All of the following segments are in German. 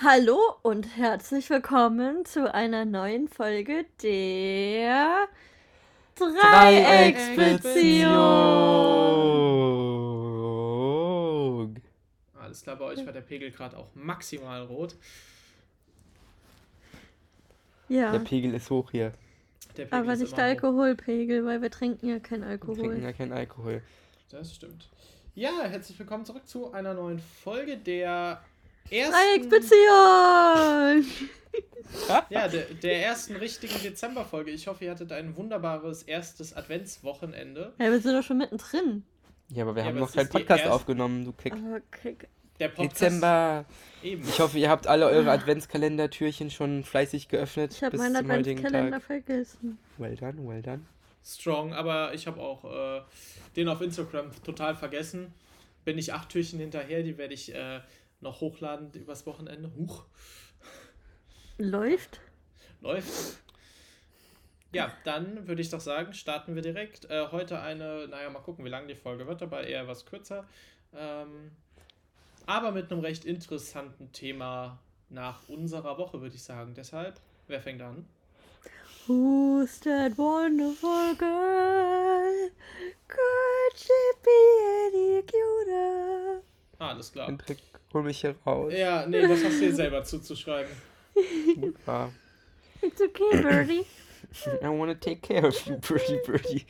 Hallo und herzlich willkommen zu einer neuen Folge der Dreiecksbeziehung. Alles klar, bei euch war der Pegel gerade auch maximal rot. Ja, Der Pegel ist hoch hier. Der Pegel aber ist nicht der. Alkoholpegel, weil wir trinken ja keinen Wir trinken Alkohol. ja keinen Alkohol. Das stimmt. Ja, herzlich willkommen zurück zu einer neuen Folge der ersten, Dreiecksbeziehung! ja, der, der ersten richtigen Dezemberfolge. Ich hoffe, ihr hattet ein wunderbares erstes Adventswochenende. Ja, wir sind doch schon mittendrin. Ja, aber wir Ja, haben aber noch keinen Podcast erste- aufgenommen, du Kick. Okay. Der Podcast Dezember. Eben. Ich hoffe, ihr habt alle eure Adventskalendertürchen schon fleißig geöffnet. Ich habe meinen Adventskalender vergessen. Well done, well done. strong, aber ich habe auch äh, den auf Instagram total vergessen. Bin ich acht Türchen hinterher, die werde ich äh, noch hochladen übers Wochenende. Huch, Läuft? läuft. Ja, dann würde ich doch sagen, starten wir direkt. Äh, heute eine, naja, mal gucken, wie lang die Folge wird, aber eher was kürzer. Ähm, aber mit einem recht interessanten Thema nach unserer Woche, würde ich sagen. Deshalb, wer fängt an? Who's that wonderful girl? Could she be any cuter? Ah, alles klar. Hol mich hier raus. Ja, nee, das hast du dir selber zuzuschreiben. Ja. It's okay, Birdie. I wanna take care of you, Birdie Birdie.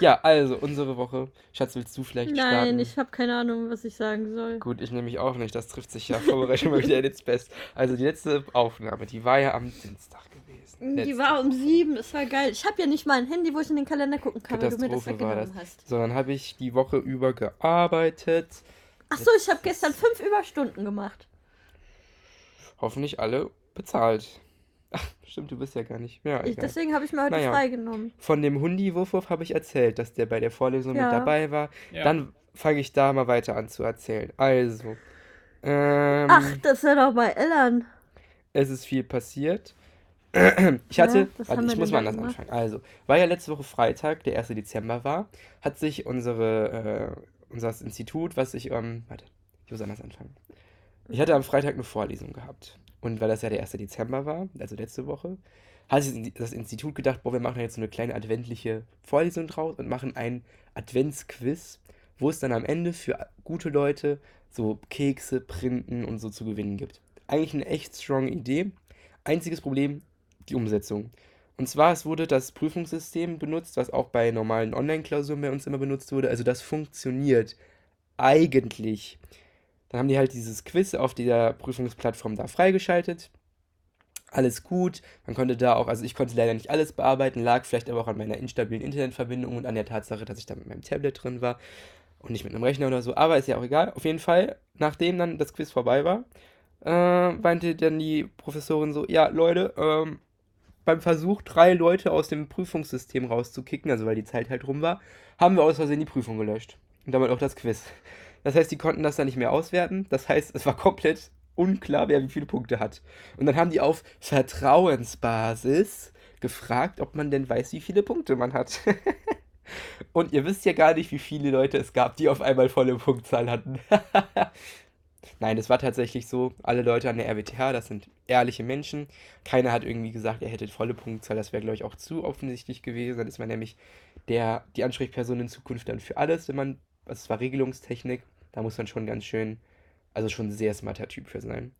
Ja, also, unsere Woche. Schatz, willst du vielleicht Nein, starten? ich habe keine Ahnung, was ich sagen soll. Gut, ich nehme mich auch nicht. Das trifft sich ja Vorbereitung mal wieder ins Best. Also, die letzte Aufnahme, die war ja am Dienstag gewesen. Die Letzte war um sieben, es war geil. Ich habe ja nicht mal ein Handy, wo ich in den Kalender gucken kann, weil du mir das weggenommen das. hast. So, dann habe ich die Woche über gearbeitet. Achso, ich habe gestern fünf Überstunden gemacht. Hoffentlich alle bezahlt. Ach, stimmt, du bist ja gar nicht. Ja, Ich, deswegen habe ich mir heute Naja. freigenommen. Von dem Hundi Wuff habe ich erzählt, dass der bei der Vorlesung Ja. mit dabei war. Ja. Dann fange ich da mal weiter an zu erzählen. Also, ähm, Ach, das ist ja doch bei Ellen. es ist viel passiert. Ich hatte, Ja, warte, ich muss mal anders gemacht? anfangen. Also, weil ja letzte Woche Freitag, der 1. Dezember war, hat sich unsere, äh, unser Institut, was ich, ähm, warte, ich muss anders anfangen. Ich hatte am Freitag eine Vorlesung gehabt. Und weil das ja der 1. Dezember war, also letzte Woche, hat sich das Institut gedacht, boah, wir machen jetzt so eine kleine adventliche Vorlesung draus und machen ein Adventsquiz, wo es dann am Ende für gute Leute so Kekse, Printen und so zu gewinnen gibt. Eigentlich eine echt strong Idee. Einziges Problem, die Umsetzung. Und zwar, es wurde das Prüfungssystem benutzt, was auch bei normalen Online-Klausuren bei uns immer benutzt wurde. Also das funktioniert eigentlich. Dann haben die halt dieses Quiz auf der Prüfungsplattform da freigeschaltet. Alles gut. Man konnte da auch, also ich konnte leider nicht alles bearbeiten, lag vielleicht aber auch an meiner instabilen Internetverbindung und an der Tatsache, dass ich da mit meinem Tablet drin war und nicht mit einem Rechner oder so. Aber ist ja auch egal. Auf jeden Fall, nachdem dann das Quiz vorbei war, äh, meinte dann die Professorin so, ja, Leute, ähm, beim Versuch, drei Leute aus dem Prüfungssystem rauszukicken, also weil die Zeit halt rum war, haben wir aus Versehen die Prüfung gelöscht. Und damit auch das Quiz. Das heißt, die konnten das dann nicht mehr auswerten. Das heißt, es war komplett unklar, wer wie viele Punkte hat. Und dann haben die auf Vertrauensbasis gefragt, ob man denn weiß, wie viele Punkte man hat. Und ihr wisst ja gar nicht, wie viele Leute es gab, die auf einmal volle Punktzahl hatten. Nein, es war tatsächlich so, alle Leute an der RWTH, das sind ehrliche Menschen. Keiner hat irgendwie gesagt, er hätte volle Punktzahl. Das wäre, glaube ich, auch zu offensichtlich gewesen. Dann ist man nämlich der, die Ansprechperson in Zukunft dann für alles, wenn man, also es war Regelungstechnik, da muss man schon ganz schön, also schon sehr smarter Typ für sein.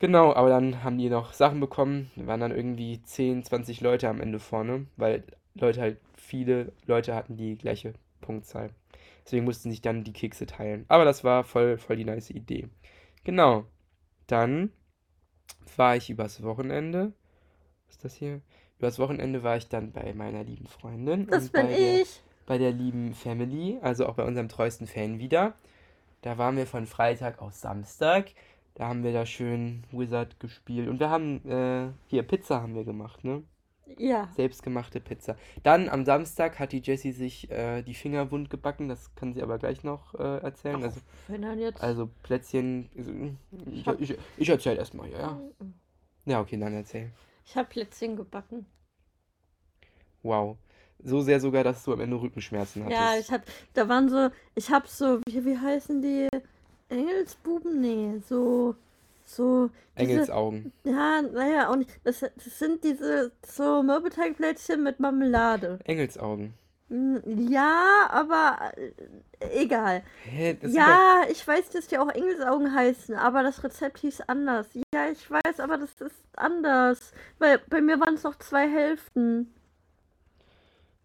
Genau, aber dann haben die noch Sachen bekommen, waren dann irgendwie 10, 20 Leute am Ende vorne, weil Leute halt, viele Leute hatten die gleiche Punktzahl. Deswegen mussten sich dann die Kekse teilen. Aber das war voll, voll die nice Idee. Genau. Dann war ich übers Wochenende. Was ist das hier? Übers Wochenende war ich dann bei meiner lieben Freundin. Das und bin bei der, ich. bei der lieben Family, also auch bei unserem treuesten Fan wieder. Da waren wir von Freitag auf Samstag. Da haben wir da schön Wizard gespielt. Und wir haben, äh, hier, Pizza haben wir gemacht, ne? Ja. Selbstgemachte Pizza. Dann am Samstag hat die Jessie sich äh, die Finger wund gebacken. Das kann sie aber gleich noch äh, erzählen. Ach, Also, wenn dann jetzt. also Plätzchen. Ich, hab- ich, ich erzähl erstmal, ja, ja. Ja, okay, dann erzähl. Ich habe Plätzchen gebacken. Wow. So sehr sogar, dass du am Ende Rückenschmerzen hattest. Ja, ich hab, da waren so, ich hab so, wie, wie heißen die? Engelsbuben? Nee, so, so diese, Engelsaugen. ja, naja, nicht. Das, das sind diese so Mürbeteigplätzchen mit Marmelade. Engelsaugen. Hm, Ja, aber äh, egal. Hä? Sind doch. Ja, ich weiß, dass die auch Engelsaugen heißen, aber das Rezept hieß anders. Ja, ich weiß, aber das ist anders. Weil bei mir waren es noch zwei Hälften.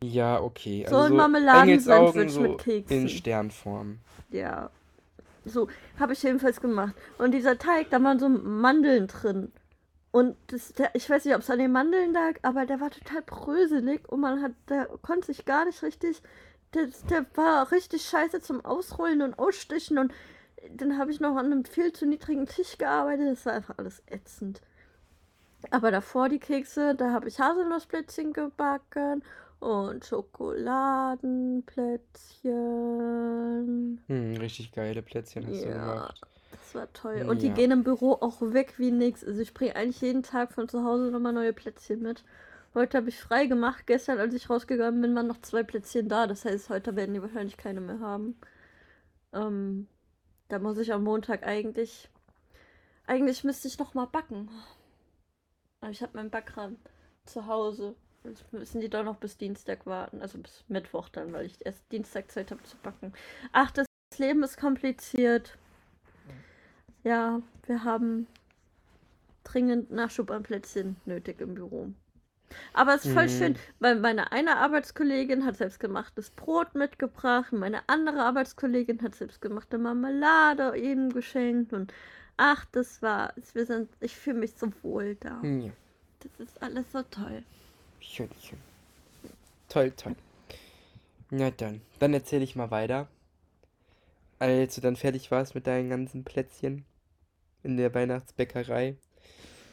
Ja, okay. So Also ein so Marmeladensandwich Engelsaugen so mit in Keksen. Sternform. Ja. So, habe ich jedenfalls gemacht. Und dieser Teig, da waren so Mandeln drin. Und das, der, ich weiß nicht, ob es an den Mandeln lag, aber der war total bröselig und man hat, der konnte sich gar nicht richtig, der, der war richtig scheiße zum Ausrollen und Ausstechen und dann habe ich noch an einem viel zu niedrigen Tisch gearbeitet. Das war einfach alles ätzend. Aber davor die Kekse, da habe ich Haselnussplätzchen gebacken und Schokoladenplätzchen. Hm, richtig geile Plätzchen hast du Ja, gemacht. das war toll. Und die Ja. gehen im Büro auch weg wie nix. Also ich bringe eigentlich jeden Tag von zu Hause nochmal neue Plätzchen mit. Heute habe ich frei gemacht. Gestern, als ich rausgegangen bin, waren noch zwei Plätzchen da. Das heißt, heute werden die wahrscheinlich keine mehr haben. Ähm, da muss ich am Montag eigentlich. Eigentlich müsste ich noch mal backen. Aber ich habe meinen Backkram zu Hause. Jetzt müssen die doch noch bis Dienstag warten. Also bis Mittwoch dann, weil ich erst Dienstag Zeit habe zu backen. Ach, das Leben ist kompliziert. Ja, wir haben dringend Nachschub an Plätzchen nötig im Büro. Aber es ist voll Mhm. schön, weil meine eine Arbeitskollegin hat selbstgemachtes Brot mitgebracht, meine andere Arbeitskollegin hat selbstgemachte Marmelade eben geschenkt und ach, das war, wir sind, ich fühle mich so wohl da. Hm, Ja, Das ist alles so toll. Schön, schön. Toll, toll. Na dann, dann erzähle ich mal weiter. Als du dann fertig warst mit deinen ganzen Plätzchen in der Weihnachtsbäckerei.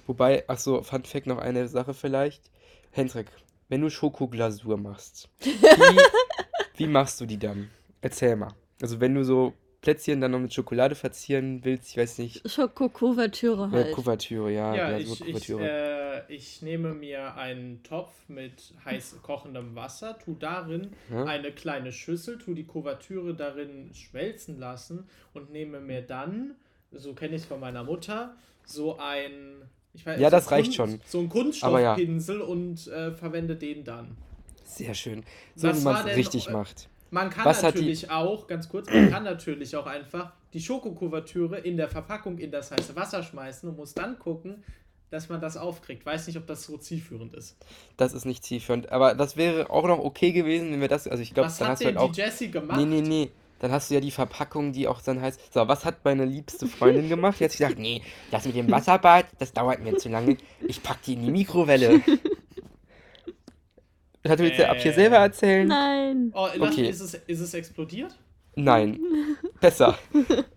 Wobei, ach so, Fun Fact noch eine Sache vielleicht. Hendrik, wenn du Schokoglasur machst, wie, wie machst du die dann? Erzähl mal. Also wenn du so Plätzchen dann noch mit Schokolade verzieren willst, ich weiß nicht, Schokokuvertüre halt. Kuvertüre, ja, Ja, ich, ich, Glasurkuvertüre. äh, ich nehme mir einen Topf mit heiß kochendem Wasser, tu darin Ja. eine kleine Schüssel, tu die Kuvertüre darin schmelzen lassen und nehme mir dann, so kenne ich es von meiner Mutter, so ein. Ich weiß, Ja, so das reicht Kunst- schon. So ein Aber ja. Kunststoffpinsel und äh, verwende den dann. Sehr schön. So wie man es richtig äh, macht. Man kann Was hat die- natürlich auch, ganz kurz, man kann natürlich auch einfach die Schokokuvertüre in der Verpackung in das heiße Wasser schmeißen und muss dann gucken, dass man das aufkriegt. Weiß nicht, ob das so zielführend ist. Das ist nicht zielführend. Aber das wäre auch noch okay gewesen, wenn wir das. Also ich glaube, Was dann hat hast du halt auch. die Jessie gemacht? Nee, nee, nee. Dann hast du ja die Verpackung, die auch dann heißt. So, was hat meine liebste Freundin gemacht? Hat sich gedacht, nee, das mit dem Wasserbad, das dauert mir zu lange. Ich pack die in die Mikrowelle. Hat du jetzt ja ab hier Äh. selber erzählen? Nein. Oh, lass, Okay. ist, es, ist es explodiert? Nein. Besser.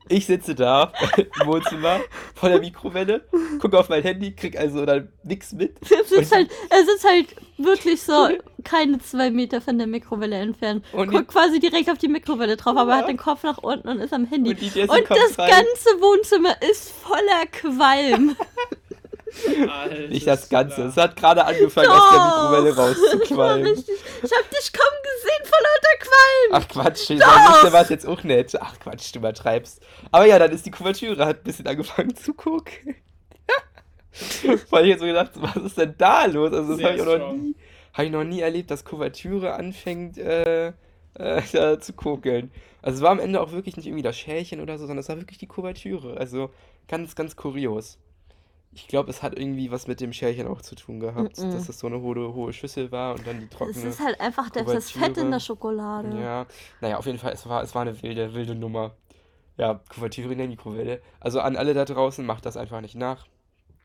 Ich sitze da im Wohnzimmer vor der Mikrowelle, gucke auf mein Handy, krieg also dann nix mit. Es ist halt, es ist halt wirklich so keine zwei Meter von der Mikrowelle entfernt. Und Guckt quasi direkt auf die Mikrowelle drauf, aber Ja. hat den Kopf nach unten und ist am Handy. Und Und das rein. ganze Wohnzimmer ist voller Qualm. Alter, Nicht das Ganze. Es hat gerade angefangen, aus der Mikrowelle rauszuqualmen. richtig. Ich hab dich kaum gesehen vor lauter Qualm. Ach Quatsch, dann war es jetzt auch nett. Ach Quatsch, du übertreibst. Aber ja, dann ist die Kuvertüre, hat ein bisschen angefangen zu gucken. Weil ich jetzt so gedacht, was ist denn da los? Also das habe ich auch noch nie, habe ich noch nie erlebt, dass Kuvertüre anfängt äh, äh, zu kokeln. Also es war am Ende auch wirklich nicht irgendwie das Schälchen oder so, sondern es war wirklich die Kuvertüre. Also ganz, ganz kurios. Ich glaube, es hat irgendwie was mit dem Schälchen auch zu tun gehabt, Mm-mm. dass es so eine hohe, hohe Schüssel war und dann die Es trockene. ist halt einfach der, das Fett in der Schokolade. Ja, naja, auf jeden Fall, es war, es war eine wilde, wilde Nummer. Ja, Kuvertüre in der Mikrowelle. Also an alle da draußen, macht das einfach nicht nach.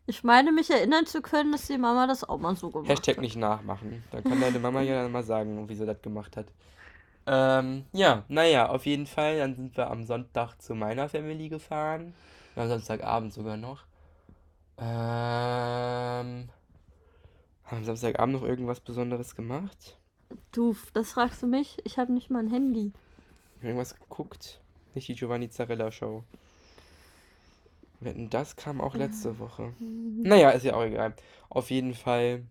Ich meine, mich erinnern zu können, dass die Mama das auch mal so gemacht Hashtag hat. nicht nachmachen. Dann kann deine Mama ja dann mal sagen, wie sie das gemacht hat. Ähm, ja, naja, auf jeden Fall. Dann sind wir am Sonntag zu meiner Family gefahren. Am Samstagabend sogar noch. Ähm, haben Samstagabend noch irgendwas Besonderes gemacht? Du, das fragst du mich? Ich habe nicht mal ein Handy. Irgendwas geguckt? Nicht die Giovanni Zarella Show. Wetten, das kam auch letzte Woche. Naja, ist ja auch egal. Auf jeden Fall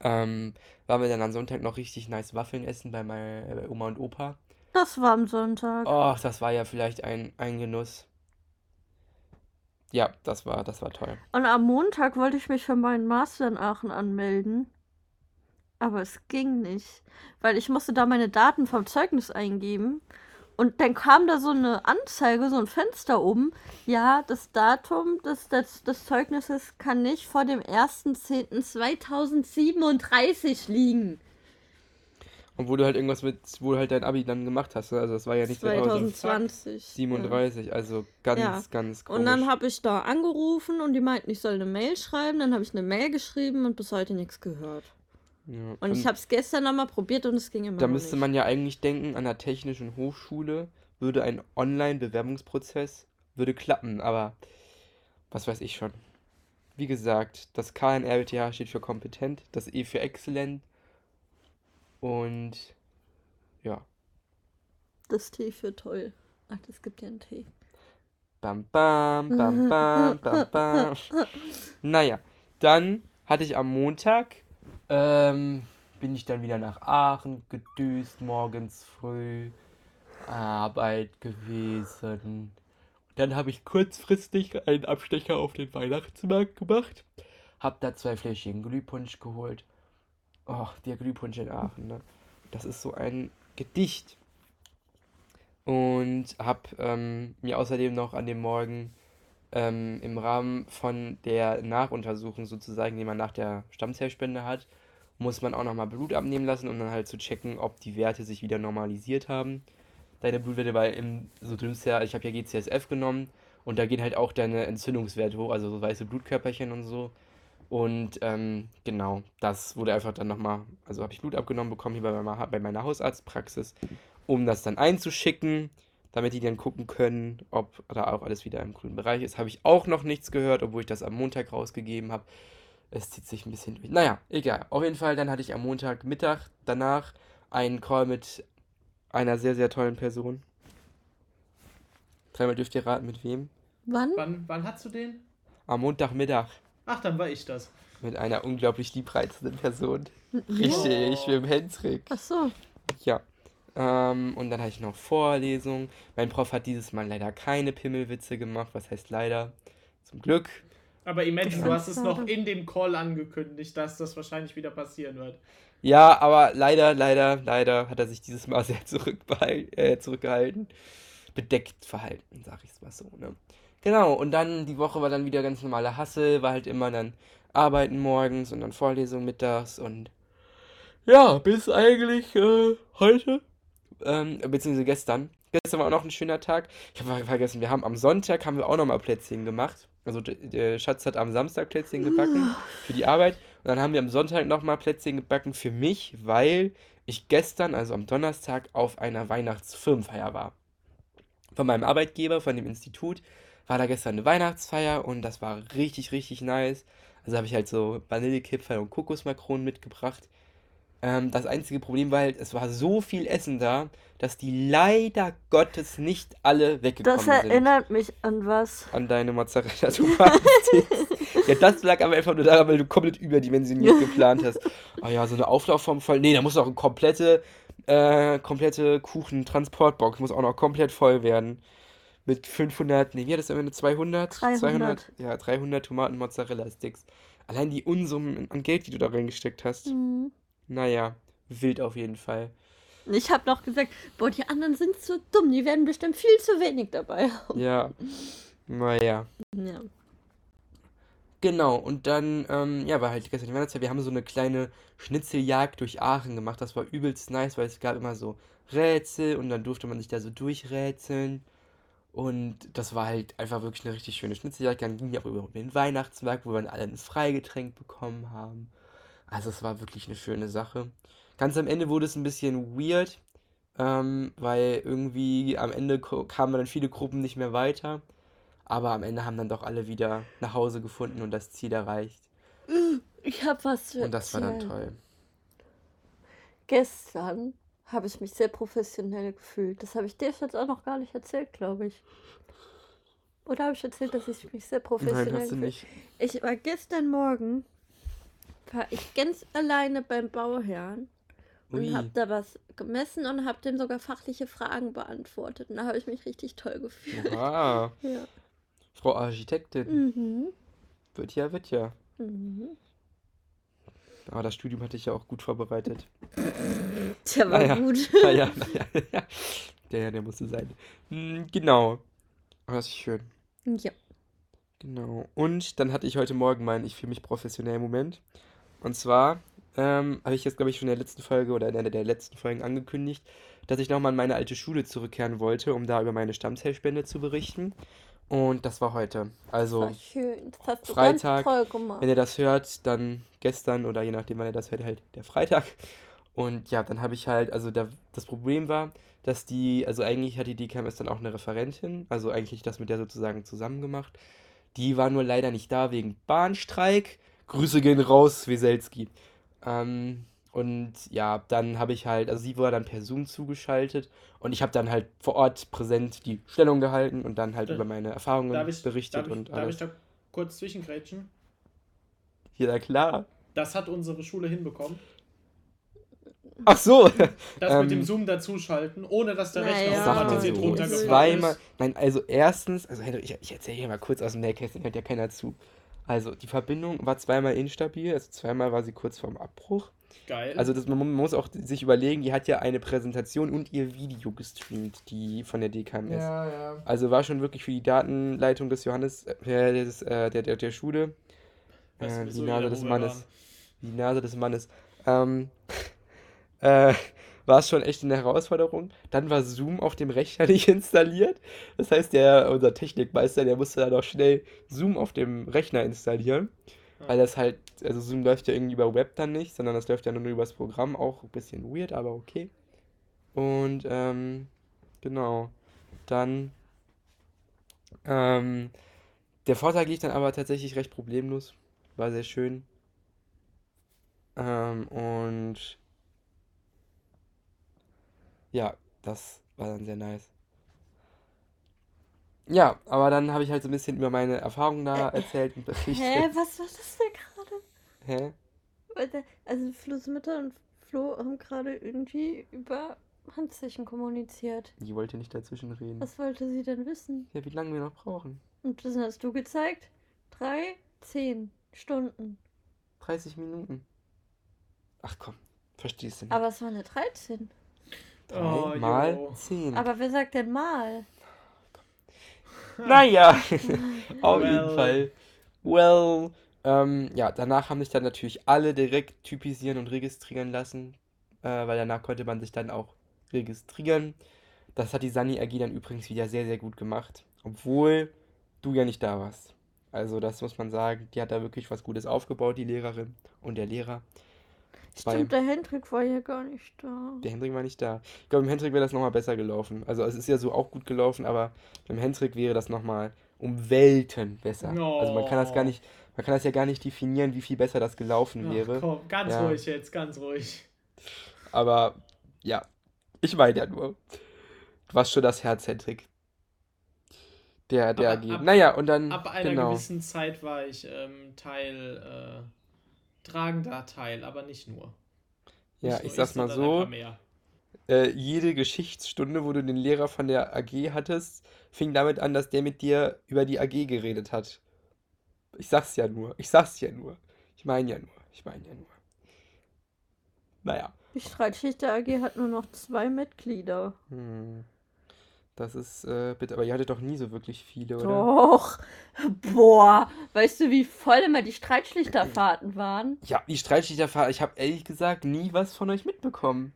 ähm, waren wir dann am Sonntag noch richtig nice Waffeln essen bei meiner bei Oma und Opa. Das war am Sonntag. Oh, das war ja vielleicht ein, ein Genuss. Ja, das war, das war toll. Und am Montag wollte ich mich für meinen Master in Aachen anmelden. Aber es ging nicht. Weil ich musste da meine Daten vom Zeugnis eingeben. Und dann kam da so eine Anzeige, so ein Fenster oben. Ja, das Datum des, des, des Zeugnisses kann nicht vor dem 1.10.2037 liegen. Und wo du halt irgendwas mit, wo du halt dein Abi dann gemacht hast. ne? Also das war ja nicht 2020. 2037, also ganz, Ja. ganz komisch. Und dann habe ich da angerufen und die meinten, ich soll eine Mail schreiben. Dann habe ich eine Mail geschrieben und bis heute nichts gehört. ja. Und ich habe es gestern nochmal probiert und es ging immer Da müsste nicht. man ja eigentlich denken, an der Technischen Hochschule würde ein Online-Bewerbungsprozess würde klappen, aber was weiß ich schon. Wie gesagt, das K in RWTH steht für kompetent, das E für exzellent und ja, Das T für toll. Ach, das gibt ja einen T. bam bam, bam bam, bam bam. Naja, dann hatte ich am Montag, ähm, bin ich dann wieder nach Aachen gedüst, morgens früh, Arbeit gewesen. Dann habe ich kurzfristig einen Abstecher auf den Weihnachtsmarkt gemacht, hab da zwei Fläschchen Glühpunsch geholt. Oh, der Glühpunsch in Aachen, ne? Das ist so ein Gedicht. Und hab ähm, mir außerdem noch an dem Morgen ähm, im Rahmen von der Nachuntersuchung sozusagen, die man nach der Stammzellspende hat, muss man auch nochmal Blut abnehmen lassen, um dann halt zu checken, ob die Werte sich wieder normalisiert haben. Deine Blutwerte, weil im, so dünnst ja, ich habe ja GCSF genommen und da gehen halt auch deine Entzündungswerte hoch, also so weiße Blutkörperchen und so. Und ähm, genau, das wurde einfach dann nochmal, also habe ich Blut abgenommen bekommen hier bei meiner, bei meiner Hausarztpraxis, um das dann einzuschicken, damit die dann gucken können, ob da auch alles wieder im grünen Bereich ist. Habe ich auch noch nichts gehört, obwohl ich das am Montag rausgegeben habe. Es zieht sich ein bisschen durch. Naja, egal. Auf jeden Fall, dann hatte ich am Montagmittag danach einen Call mit einer sehr, sehr tollen Person. Dreimal dürft ihr raten, mit wem? Wann? Wann, wann hast du den? Am Montagmittag Ach, dann war ich das. mit einer unglaublich liebreizenden Person. Richtig, mit dem Hendrik. Ach so. Ja. Ähm, und dann hatte ich noch Vorlesung. Mein Prof hat dieses Mal leider keine Pimmelwitze gemacht. Was heißt leider? Zum Glück. Aber Imagine, du hast es noch in dem Call angekündigt, dass das wahrscheinlich wieder passieren wird. Ja, aber leider, leider, leider hat er sich dieses Mal sehr äh, zurückgehalten. Bedeckt verhalten, sag ich es mal so, ne? Genau, und dann die Woche war dann wieder ganz normale Hassel, war halt immer dann Arbeiten morgens und dann Vorlesung mittags und ja, bis eigentlich äh, heute, ähm, beziehungsweise gestern. Gestern war auch noch ein schöner Tag. Ich habe vergessen, wir haben am Sonntag haben wir auch nochmal Plätzchen gemacht. Also der Schatz hat am Samstag Plätzchen gebacken für die Arbeit. Und dann haben wir am Sonntag nochmal Plätzchen gebacken für mich, weil ich gestern, also am Donnerstag, auf einer Weihnachtsfirmenfeier war. Von meinem Arbeitgeber, von dem Institut, war da gestern eine Weihnachtsfeier und das war richtig, richtig nice. Also habe ich halt so Vanillekipferl und Kokosmakronen mitgebracht. Ähm, das einzige Problem war halt, es war so viel Essen da, dass die leider Gottes nicht alle weggekommen Das sind erinnert mich an was. an deine mozzarella Ja, das lag aber einfach nur daran, weil du komplett überdimensioniert geplant hast. Oh ja, so eine Auflaufform voll. Nee, da muss auch eine komplette, äh, komplette Kuchentransportbox, muss auch noch komplett voll werden. Mit 500, nee, wie hat das am Ende? 200? 300. Ja, 300 Tomaten Mozzarella Sticks. Allein die Unsummen an Geld, die du da reingesteckt hast. Mhm. Naja, wild auf jeden Fall. Ich habe noch gesagt, boah, die anderen sind so dumm, die werden bestimmt viel zu wenig dabei haben. Ja. Naja. Ja. Genau, und dann, ähm, ja, war halt gestern die Weihnachtszeit. Wir haben so eine kleine Schnitzeljagd durch Aachen gemacht. Das war übelst nice, weil es gab immer so Rätsel und dann durfte man sich da so durchrätseln. Und das war halt einfach wirklich eine richtig schöne Schnitzeljagd. Dann ging die auch über den Weihnachtsmarkt, wo wir dann alle ein Freigetränk bekommen haben. Also es war wirklich eine schöne Sache. Ganz am Ende wurde es ein bisschen weird, ähm, weil irgendwie am Ende kamen dann viele Gruppen nicht mehr weiter. Aber am Ende haben dann doch alle wieder nach Hause gefunden und das Ziel erreicht. Ich habe was zu Und das war dann toll. Gestern habe ich mich sehr professionell gefühlt. Das habe ich dir jetzt auch noch gar nicht erzählt, glaube ich. Oder habe ich erzählt, dass ich mich sehr professionell Nein, hast du gefühlt- nicht. Ich war gestern Morgen, war ich ganz alleine beim Bauherrn und habe da was gemessen und habe dem sogar fachliche Fragen beantwortet. Und da habe ich mich richtig toll gefühlt. Wow. Ja. Frau Architektin. Mhm. Wird ja, wird ja. Mhm. Aber das Studium hatte ich ja auch gut vorbereitet. Tja, war Naja. gut. Naja, naja. Der, ja, der musste sein. Hm, Genau. Aber das ist schön. Ja. Genau. Und dann hatte ich heute Morgen meinen Ich fühle mich professionell Moment. Und zwar ähm, habe ich jetzt, glaube ich, schon in der letzten Folge oder in einer der letzten Folgen angekündigt, dass ich nochmal in meine alte Schule zurückkehren wollte, um da über meine Stammzellspende zu berichten. Und das war heute. Also, War schön. Das hast du Freitag, ganz toll gemacht. wenn ihr das hört, dann gestern oder je nachdem, wann ihr das hört, halt der Freitag. Und ja, dann habe ich halt, also da, das Problem war, dass die, also eigentlich hat die DKMS dann auch eine Referentin, also eigentlich das mit der sozusagen zusammen gemacht. Die war nur leider nicht da wegen Bahnstreik. Grüße gehen raus, Weselski. Ähm, und ja, dann habe ich halt, also sie war dann per Zoom zugeschaltet und ich habe dann halt vor Ort präsent die Stellung gehalten und dann halt Da- über meine Erfahrungen Darf ich, berichtet darf ich, und darf alles. ich da kurz zwischengrätschen? Ja, klar. Das hat unsere Schule hinbekommen. Ach so. Das Ähm, mit dem Zoom dazuschalten, ohne dass der Rechner Naja, mal automatisiert so, runtergefahren zweimal. ist. Nein, also erstens, also Henrik, ich, ich erzähle hier mal kurz aus dem Nähkästchen, hört ja keiner zu. Also die Verbindung war zweimal instabil, also zweimal war sie kurz vorm Abbruch. Geil. Also das, man muss auch sich überlegen, die hat ja eine Präsentation und ihr Video gestreamt, die von der DKMS. ja, ja. Also war schon wirklich für die Datenleitung des Johannes, äh, des, äh, der, der, der Schule, Weißt du, äh, die Nase des Mannes, waren? die Nase des Mannes, ähm, äh, war es schon echt eine Herausforderung. Dann war Zoom auf dem Rechner nicht installiert. Das heißt, der, unser Technikmeister, der musste dann auch schnell Zoom auf dem Rechner installieren. Weil das halt, also Zoom läuft ja irgendwie über Web dann nicht, sondern das läuft ja nur übers Programm, auch ein bisschen weird, aber okay. Und, ähm, genau. Dann, ähm, der Vortrag lief dann aber tatsächlich recht problemlos. War sehr schön. Ähm, und ja, das war dann sehr nice. Ja, aber dann habe ich halt so ein bisschen über meine Erfahrungen da Äh, erzählt und berichtet. Hä, was war das denn gerade? Hä? Also Flo's Mutter und Flo haben gerade irgendwie über Handzeichen kommuniziert. Die wollte nicht dazwischen reden. Was wollte sie denn wissen? Ja, wie lange wir noch brauchen? Und das hast du gezeigt? Drei, zehn Stunden. 30 Minuten. Ach komm, verstehst du nicht. Aber es war eine 13. Drei Oh, mal jo. 10. Aber wer sagt denn mal? Naja, auf Well. jeden Fall. Well. Ähm, ja, danach haben sich dann natürlich alle direkt typisieren und registrieren lassen, äh, weil danach konnte man sich dann auch registrieren. Das hat die Sani AG dann übrigens wieder sehr, sehr gut gemacht, obwohl du ja nicht da warst. Also das muss man sagen, die hat da wirklich was Gutes aufgebaut, die Lehrerin und der Lehrer. Stimmt, der Hendrik war ja gar nicht da. Der Hendrik war nicht da. Ich glaube, im Hendrik wäre das nochmal besser gelaufen. Also es ist ja so auch gut gelaufen, aber beim Hendrik wäre das nochmal um Welten besser. Also man kann das gar No. nicht, man kann das ja gar nicht definieren, wie viel besser das gelaufen Ach, wäre. komm, ganz Ja. ruhig jetzt, ganz ruhig. Aber ja, ich meine ja nur. Du warst schon das Herz, Hendrik. Der, der Aber AG. ab- Naja, und dann, Ab einer genau. gewissen Zeit war ich ähm, Teil, äh, tragender Teil, aber nicht nur. Ja, Nicht nur ich sag's mal so. mehr. äh, jede Geschichtsstunde, wo du den Lehrer von der AG hattest, fing damit an, dass der mit dir über die AG geredet hat. Ich sag's ja nur. Ich sag's ja nur. Ich meine ja nur. Ich meine ja nur. Naja. Die Streitschicht der AG hat nur noch zwei Mitglieder. Hm. Das ist, äh, bitte, aber ihr hattet doch nie so wirklich viele, oder? Doch. Boah. Weißt du, wie voll immer die Streitschlichterfahrten waren? Ja, die Streitschlichterfahrt, ich habe ehrlich gesagt nie was von euch mitbekommen.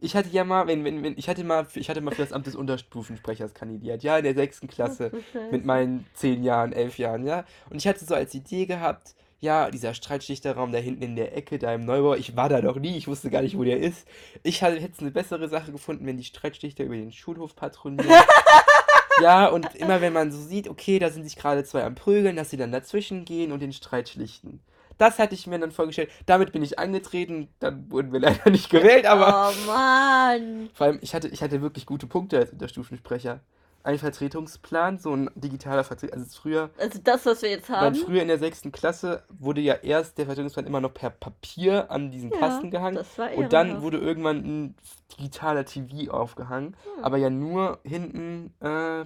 Ich hatte ja mal, wenn, wenn, wenn, ich hatte mal, für- ich hatte mal für das Amt des Unterstufensprechers kandidiert, ja, in der sechsten Klasse. Mit meinen zehn Jahren, elf Jahren, ja. Und ich hatte so als Idee gehabt, ja, dieser Streitschlichterraum da hinten in der Ecke, da im Neubau, ich war da noch nie, ich wusste gar nicht, wo der ist. Ich hätte es eine bessere Sache gefunden, wenn die Streitschlichter über den Schulhof patrouillieren. Ja, und immer wenn man so sieht, okay, da sind sich gerade zwei am Prügeln, dass sie dann dazwischen gehen und den Streit schlichten. Das hatte ich mir dann vorgestellt. Damit bin ich angetreten, dann wurden wir leider nicht gewählt, aber Oh Mann. vor allem, ich hatte, ich hatte wirklich gute Punkte als Unterstufensprecher. Ein Vertretungsplan, so ein digitaler Vertretung. Also früher, Also das, was wir jetzt dann haben. früher in der sechsten Klasse wurde ja erst der Vertretungsplan immer noch per Papier an diesen Ja, Kasten gehangen. das war Und dann wurde irgendwann ein digitaler TV aufgehangen. Hm. Aber ja nur hinten äh,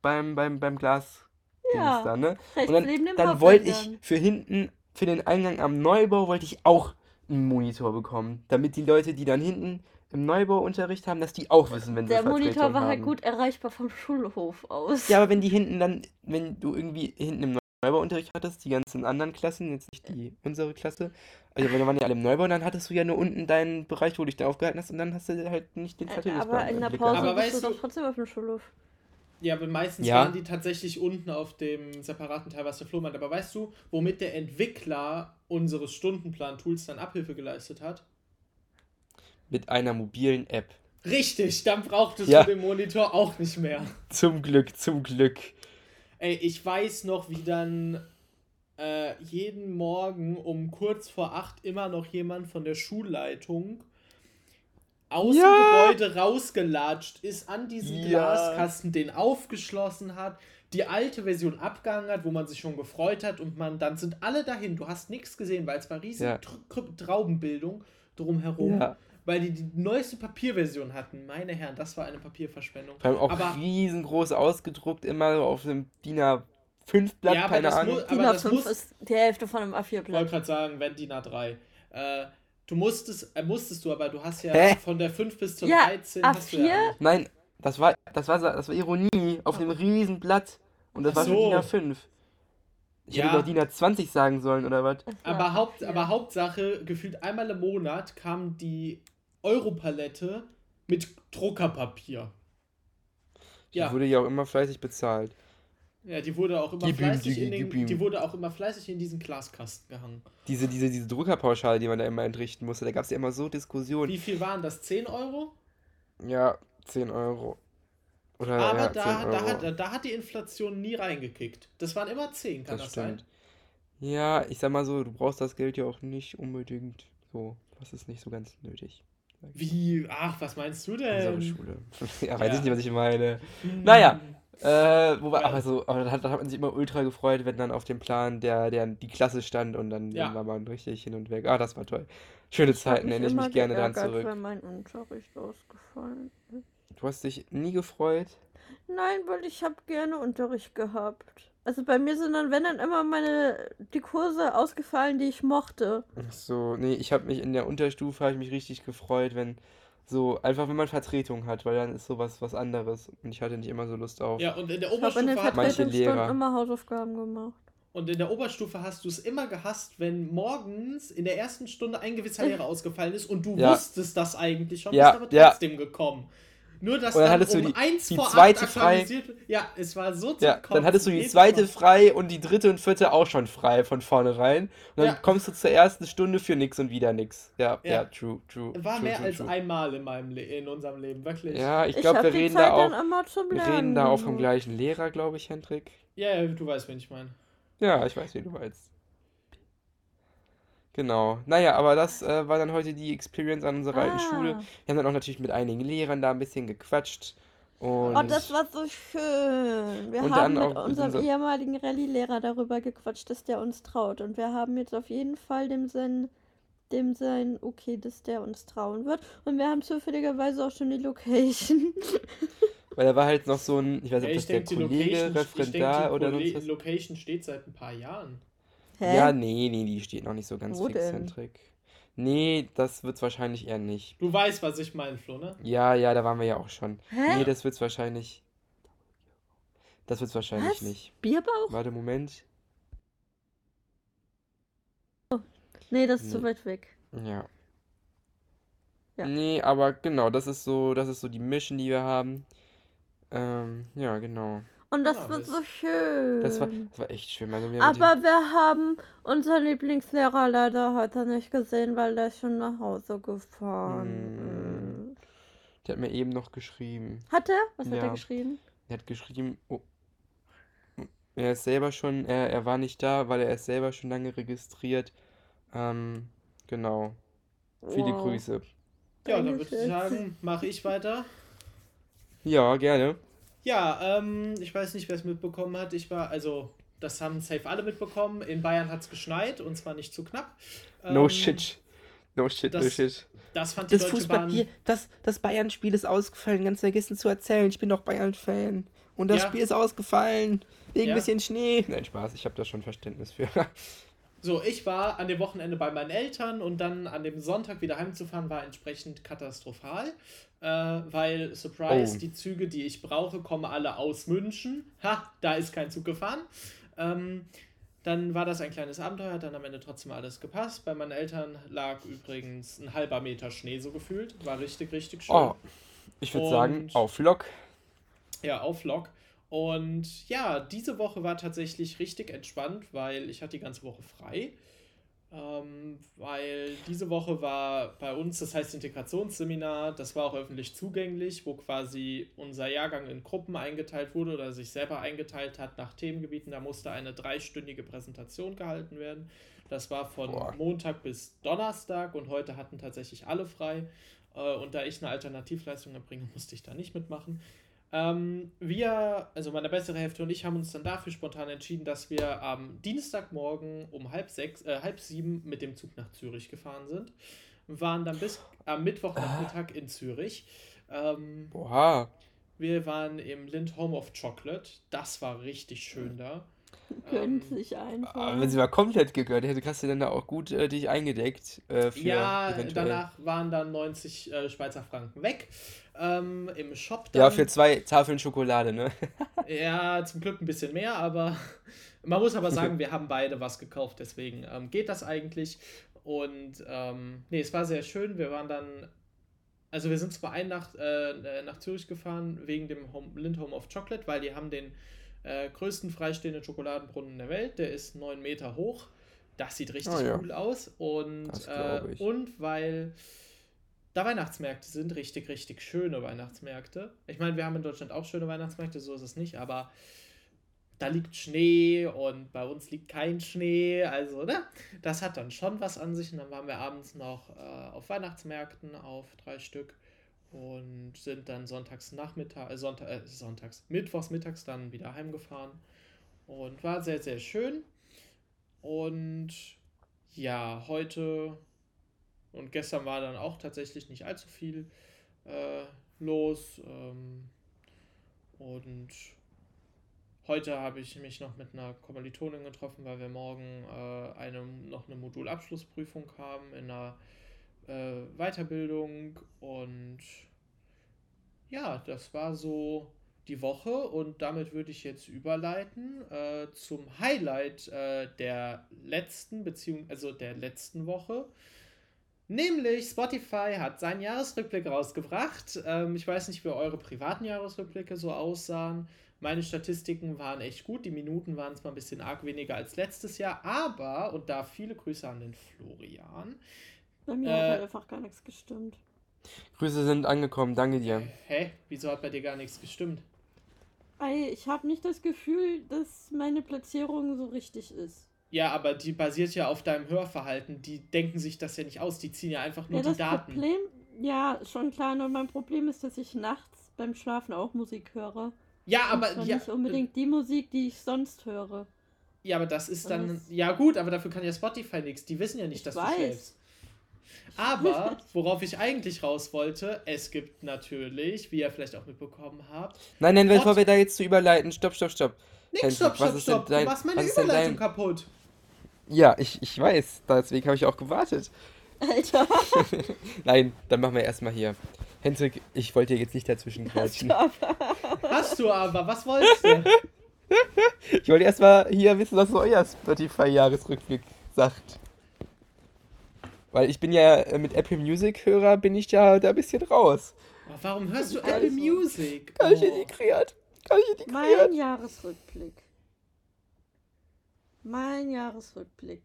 beim, beim, beim Glas. Ja, da, ne? Und dann, dann wollte ich für hinten, für den Eingang am Neubau, wollte ich auch einen Monitor bekommen. Damit die Leute, die dann hinten im Neubauunterricht haben, dass die auch wissen, wenn sie Der Monitor Vertretung war halt gut erreichbar vom Schulhof aus. Ja, aber wenn die hinten dann, wenn du irgendwie hinten im Neubauunterricht hattest, die ganzen anderen Klassen, jetzt nicht die unsere Klasse, also wenn waren ja alle im Neubau, dann hattest du ja nur unten deinen Bereich, wo du dich da aufgehalten hast und dann hast du halt nicht den Äh, Vertretungsplan aber in der Pause. Aber bist du doch trotzdem auf dem Schulhof. Ja, aber meistens Ja. waren die tatsächlich unten auf dem separaten Teil, was der Flo meint. Aber weißt du, womit der Entwickler unseres Stundenplan-Tools dann Abhilfe geleistet hat? Mit einer mobilen App. Richtig, dann brauchtest Ja. du den Monitor auch nicht mehr. Zum Glück, zum Glück. Ey, ich weiß noch, wie dann äh, jeden Morgen um kurz vor acht immer noch jemand von der Schulleitung aus Ja. dem Gebäude rausgelatscht ist, an diesen Ja. Glaskasten, den aufgeschlossen hat, die alte Version abgehangen hat, wo man sich schon gefreut hat und man dann sind alle dahin. Du hast nichts gesehen, weil es war riesige Ja. Tr- Traubenbildung drumherum, Ja. Weil die die neueste Papierversion hatten. Meine Herren, das war eine Papierverschwendung. Vor allem auch Aber- riesengroß ausgedruckt, immer auf einem DIN A5-Blatt, Ja, aber keine das Ahnung. DIN aber das A5 muss, ist die Hälfte von einem Ich wollte A4-Blatt. gerade sagen, wenn DIN A3. Äh, du musstest, äh, musstest du, aber du hast ja Hä? von der 5 bis zur Ja, 13 hast du ja. A4? Nein, das war, das war, das war Ironie auf einem riesen Blatt. Und das Ach war schon so. DIN A5. Ich Ja. hätte doch DIN A20 sagen sollen, oder was? Aber, Haupt, aber Hauptsache, gefühlt einmal im Monat kam die Europalette mit Druckerpapier. Die Ja. wurde ja auch immer fleißig bezahlt. Ja, die wurde auch immer Gib ihm, fleißig Digi, in den, ihm. die wurde auch immer fleißig in diesen Glaskasten gehangen. Diese, diese, diese Druckerpauschale, die man da immer entrichten musste, da gab es ja immer so Diskussionen. Wie viel waren das? 10 Euro? Ja, 10 Euro. Oder aber ja, da, 10 da, Euro. hat, da hat die Inflation nie reingekickt. Das waren immer 10, kann das, das sein? Ja, ich sag mal so, du brauchst das Geld ja auch nicht unbedingt so. Das ist nicht so ganz nötig. Wie? Ach, was meinst du Unsere denn? Schule. ja, weiß Ja. ich nicht, was ich meine. Hm. Naja, Äh, wobei, Ja. aber so, aber da hat, hat man sich immer ultra gefreut, wenn dann auf dem Plan der, der die Klasse stand und dann, Ja. dann war man richtig hin und weg. Ah, das war toll. Schöne Ich Zeiten, erinnere ich mich gerne dran zurück. wenn mein Unterricht ausgefallen ist. Du hast dich nie gefreut? Nein, weil ich habe gerne Unterricht gehabt. Also bei mir sind dann, wenn dann immer meine die Kurse ausgefallen, die ich mochte. Ach so, nee, ich habe mich in der Unterstufe, habe ich mich richtig gefreut, wenn so, einfach wenn man Vertretung hat, weil dann ist sowas was anderes und ich hatte nicht immer so Lust auf. Ja, und in der Ich habe in den Oberstufe hat, Manche Lehrer. immer Hausaufgaben gemacht. und in der Oberstufe hast du es immer gehasst, wenn morgens in der ersten Stunde ein gewisser Lehrer ausgefallen ist und du Ja. wusstest das eigentlich schon, Ja, bist aber ja. trotzdem gekommen. Nur dass Und dann dann hattest du um die- eins die vor zweite frei. Ja, es war so Ja, dann hattest du die zweite Mal. frei und die dritte und vierte auch schon frei von vornherein. Und dann Ja. kommst du zur ersten Stunde für nix und wieder nix. Ja, ja, Ja. true, true. War true, mehr true, als true. einmal in meinem Le in unserem Leben, wirklich. Ja, ich glaube, wir reden Zeit da auch, wir reden da auch vom gleichen Lehrer, glaube ich, Hendrik. Ja, ja, du weißt, wen ich meine. Ja, ich weiß, wie du meinst. Genau. Naja, aber das äh, war dann heute die Experience an unserer alten Schule. Ah. Wir haben dann auch natürlich mit einigen Lehrern da ein bisschen gequatscht. Und Oh, das war so schön. Wir Und haben dann auch mit mit unserem unser- ehemaligen Rallye-Lehrer darüber gequatscht, dass der uns traut. Und wir haben jetzt auf jeden Fall dem sein, dem sein okay, dass der uns trauen wird. Und wir haben zufälligerweise auch schon die Location. weil da war halt noch so ein, ich weiß Ja, nicht, ob ich das der denke, die Kollege, Location, ich denk, Referendar die oder sonst was. Location steht seit ein paar Jahren. Hä? Ja, nee, nee, die steht noch nicht so ganz Wo denn? Nee, das wird's wahrscheinlich eher nicht. Du weißt, was ich meine, Flo, ne? Ja, ja, da waren wir ja auch schon. Hä? Nee, das wird's wahrscheinlich. Das wird's wahrscheinlich Was? nicht. Bierbauch? Warte, Moment. Nee, das ist zu Nee. weit weg. Ja. Ja. Nee, aber genau, das ist so, das ist so die Mission, die wir haben. Ähm, ja, genau. Und das Ja, wird das- so schön. Das war, das war echt schön. Also wir Aber wir haben unseren Lieblingslehrer leider heute nicht gesehen, weil der schon nach Hause gefahren Hm. ist. die, der hat mir eben noch geschrieben. Hat er? Was hat Ja. er geschrieben? Er hat geschrieben, oh, er ist selber schon, er, er war nicht da, weil er ist selber schon lange registriert. Ähm, genau. Viele Wow. Grüße. Ja, dann würde ich sagen, mache ich weiter. Ja, gerne. Ja, ähm, ich weiß nicht, wer es mitbekommen hat. Ich war, also, das haben safe alle mitbekommen. In Bayern hat es geschneit und zwar nicht zu knapp. No Ähm, shit. No shit, no das- shit. Das fand die Das Deutsche Bahn. Fußballspiel, das, das Bayern-Spiel ist ausgefallen, ganz vergessen zu erzählen. Ich bin doch Bayern-Fan. und das Ja. Spiel ist ausgefallen. Wegen Ja. ein bisschen Schnee. Nein, Spaß, ich habe da schon Verständnis für. So, ich war an dem Wochenende bei meinen Eltern und dann an dem Sonntag wieder heimzufahren war entsprechend katastrophal, äh, weil, Surprise, Oh. die Züge, die ich brauche, kommen alle aus München. Ha, da ist kein Zug gefahren. Ähm, dann war das ein kleines Abenteuer, hat dann am Ende trotzdem alles gepasst. Bei meinen Eltern lag übrigens ein halber Meter Schnee so gefühlt. War richtig, richtig schön. Oh, ich würde sagen, auf Lock. Ja, auf Lock. Und ja, diese Woche war tatsächlich richtig entspannt, weil ich hatte die ganze Woche frei. Ähm, weil diese Woche war bei uns, das heißt Integrationsseminar, das war auch öffentlich zugänglich, wo quasi unser Jahrgang in Gruppen eingeteilt wurde oder sich selber eingeteilt hat nach Themengebieten. Da musste eine dreistündige Präsentation gehalten werden. Das war von Boah. Montag bis Donnerstag und heute hatten tatsächlich alle frei. Äh, Und da ich eine Alternativleistung erbringe, musste ich da nicht mitmachen. Ähm, wir, also meine bessere Hälfte und ich, haben uns dann dafür spontan entschieden, dass wir am Dienstagmorgen um halb sechs, äh, halb sieben mit dem Zug nach Zürich gefahren sind. Waren dann bis am Mittwochnachmittag in Zürich. Ähm, Oha. wir waren im Lind Home of Chocolate. Das war richtig schön da. Gönnt Ähm, sich einfach. Aber wenn sie mal komplett gegönnt hätte, hast du dann da auch gut äh, dich eingedeckt. Äh, für Ja, eventuell- danach waren dann 90 äh, Schweizer Franken weg. Ähm, Im Shop dann. Ja, für zwei Tafeln Schokolade, ne? Ja, zum Glück ein bisschen mehr, aber man muss aber sagen, wir haben beide was gekauft, deswegen ähm, geht das eigentlich. Und ähm, nee, es war sehr schön. Wir waren dann, also wir sind zwar ein Nacht äh, nach Zürich gefahren wegen dem Home, Lind Home of Chocolate, weil die haben den äh, größten freistehenden Schokoladenbrunnen der Welt. Der ist neun Meter hoch. Das sieht richtig Oh ja. cool aus. Und, äh, und weil da Weihnachtsmärkte sind, richtig, richtig schöne Weihnachtsmärkte. Ich meine, wir haben in Deutschland auch schöne Weihnachtsmärkte, so ist es nicht, aber da liegt Schnee und bei uns liegt kein Schnee. Also, ne? Das hat dann schon was an sich. Und dann waren wir abends noch äh, auf Weihnachtsmärkten auf drei Stück und sind dann sonntags Nachmittag, äh, Sonntag, äh, sonntags, mittwochs mittags dann wieder heimgefahren. Und war sehr, sehr schön. Und ja, heute und gestern war dann auch tatsächlich nicht allzu viel äh, los. Ähm, und heute habe ich mich noch mit einer Kommilitonin getroffen, weil wir morgen äh, eine, noch eine Modulabschlussprüfung haben in einer äh, Weiterbildung. Und ja, das war so die Woche und damit würde ich jetzt überleiten äh, zum Highlight äh, der letzten Beziehung, also der letzten Woche. Nämlich Spotify hat seinen Jahresrückblick rausgebracht. Ähm, ich weiß nicht, wie eure privaten Jahresrückblicke so aussahen. Meine Statistiken waren echt gut. Die Minuten waren zwar ein bisschen arg weniger als letztes Jahr, aber, und da viele Grüße an den Florian. Bei mir äh, hat halt einfach gar nichts gestimmt. Grüße sind angekommen, danke dir. Hä? Wieso hat bei dir gar nichts gestimmt? Ey, ich habe nicht das Gefühl, dass meine Platzierung so richtig ist. Ja, aber die basiert ja auf deinem Hörverhalten. Die denken sich das ja nicht aus. Die ziehen ja einfach nur Ja, die das Daten. Problem, ja, schon klar, nur mein Problem ist, dass ich nachts beim Schlafen auch Musik höre. Ja, Und aber zwar ja, nicht unbedingt die Musik, die ich sonst höre. ja, aber das ist Und dann das- ja gut, aber dafür kann ja Spotify nichts. Die wissen ja nicht, Ich dass weiß. du schläfst. Aber worauf ich eigentlich raus wollte, es gibt natürlich, wie ihr vielleicht auch mitbekommen habt, Nein, nein, bevor wir da jetzt zu überleiten, stopp, stopp, stopp. Nix, Hendrik, stopp, was stopp, ist denn stopp. dein- du machst meine Überleitung dein- kaputt. Ja, ich, ich weiß, deswegen habe ich auch gewartet. Alter, Nein, dann machen wir erstmal hier. Hendrik, ich wollte dir jetzt nicht dazwischen quatschen. Hast du aber, was wolltest du? Ich wollte erstmal hier wissen, was so euer Spotify-Jahresrückblick sagt. Weil ich bin ja äh, mit Apple Music-Hörer, bin ich ja da ein bisschen raus. Oh, warum hörst du. Apple Music? Gar nicht Oh. integriert. Gar nicht integriert. mein Jahresrückblick. Mein Jahresrückblick.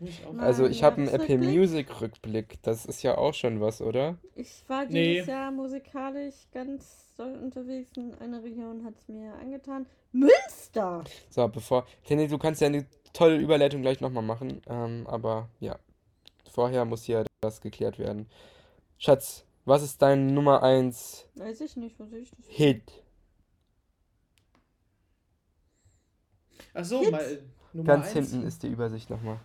Ich. Nein. Also ich habe einen Apple Jahresrückblick? Music-Rückblick. Das ist ja auch schon was, oder? Ich war Nee. dieses Jahr musikalisch ganz doll unterwegs in einer Region, hat es mir angetan. Münster! So, bevor. Tenny, du kannst ja eine tolle Überleitung gleich nochmal machen. Ähm, aber ja. Vorher muss hier das geklärt werden. Schatz, was ist dein Nummer 1 Weiß ich nicht, was ich das. Hit? Ach so, Hits? mal Nummer Ganz eins. hinten ist die Übersicht nochmal.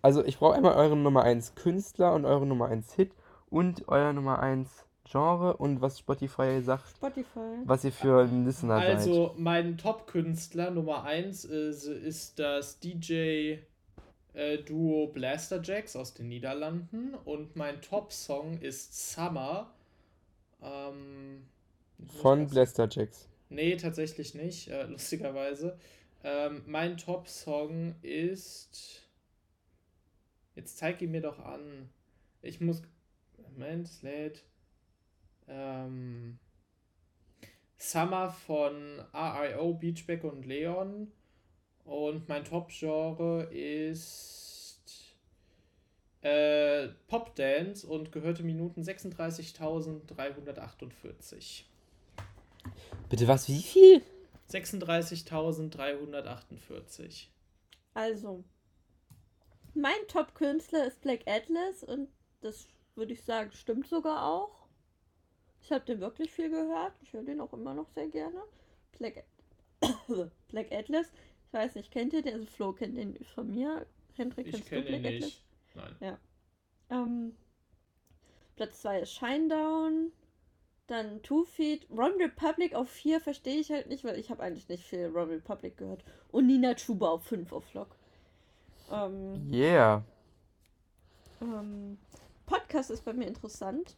Also ich brauche einmal euren Nummer 1 Künstler und eure Nummer 1 Hit und euer Nummer 1 Genre und was Spotify sagt, Spotify. was ihr für ein Listener seid. Also, mein Top-Künstler Nummer 1 ist, ist das DJ-Duo Blaster Jacks aus den Niederlanden und mein Top-Song ist Summer. Ähm, Von Blaster Jacks. Nee, tatsächlich nicht, äh, lustigerweise. Ähm, mein Top-Song ist. Jetzt zeig ihn mir doch an. Ich muss. Moment, es lädt. Ähm, Summer von RIO, Beachback und Leon. Und mein Top-Genre ist äh, Pop-Dance und gehörte Minuten 36.348. Bitte was? Wie viel? 36.348. Also, mein Top-Künstler ist Black Atlas und das würde ich sagen, stimmt sogar auch. Ich habe den wirklich viel gehört. Ich höre den auch immer noch sehr gerne. Black, Black Atlas. Ich weiß nicht, kennt ihr den? Also Flo kennt den von mir. Hendrik, Ich kennst kenne ihn nicht. Nein. Ähm, Platz 2 ist Shinedown. Dann Two Feet. Ron Republic auf 4 verstehe ich halt nicht, weil ich habe eigentlich nicht viel Ron Republic gehört. Und Nina Chuba auf 5 auf Vlog. Ähm, Yeah. ähm, Podcast ist bei mir interessant.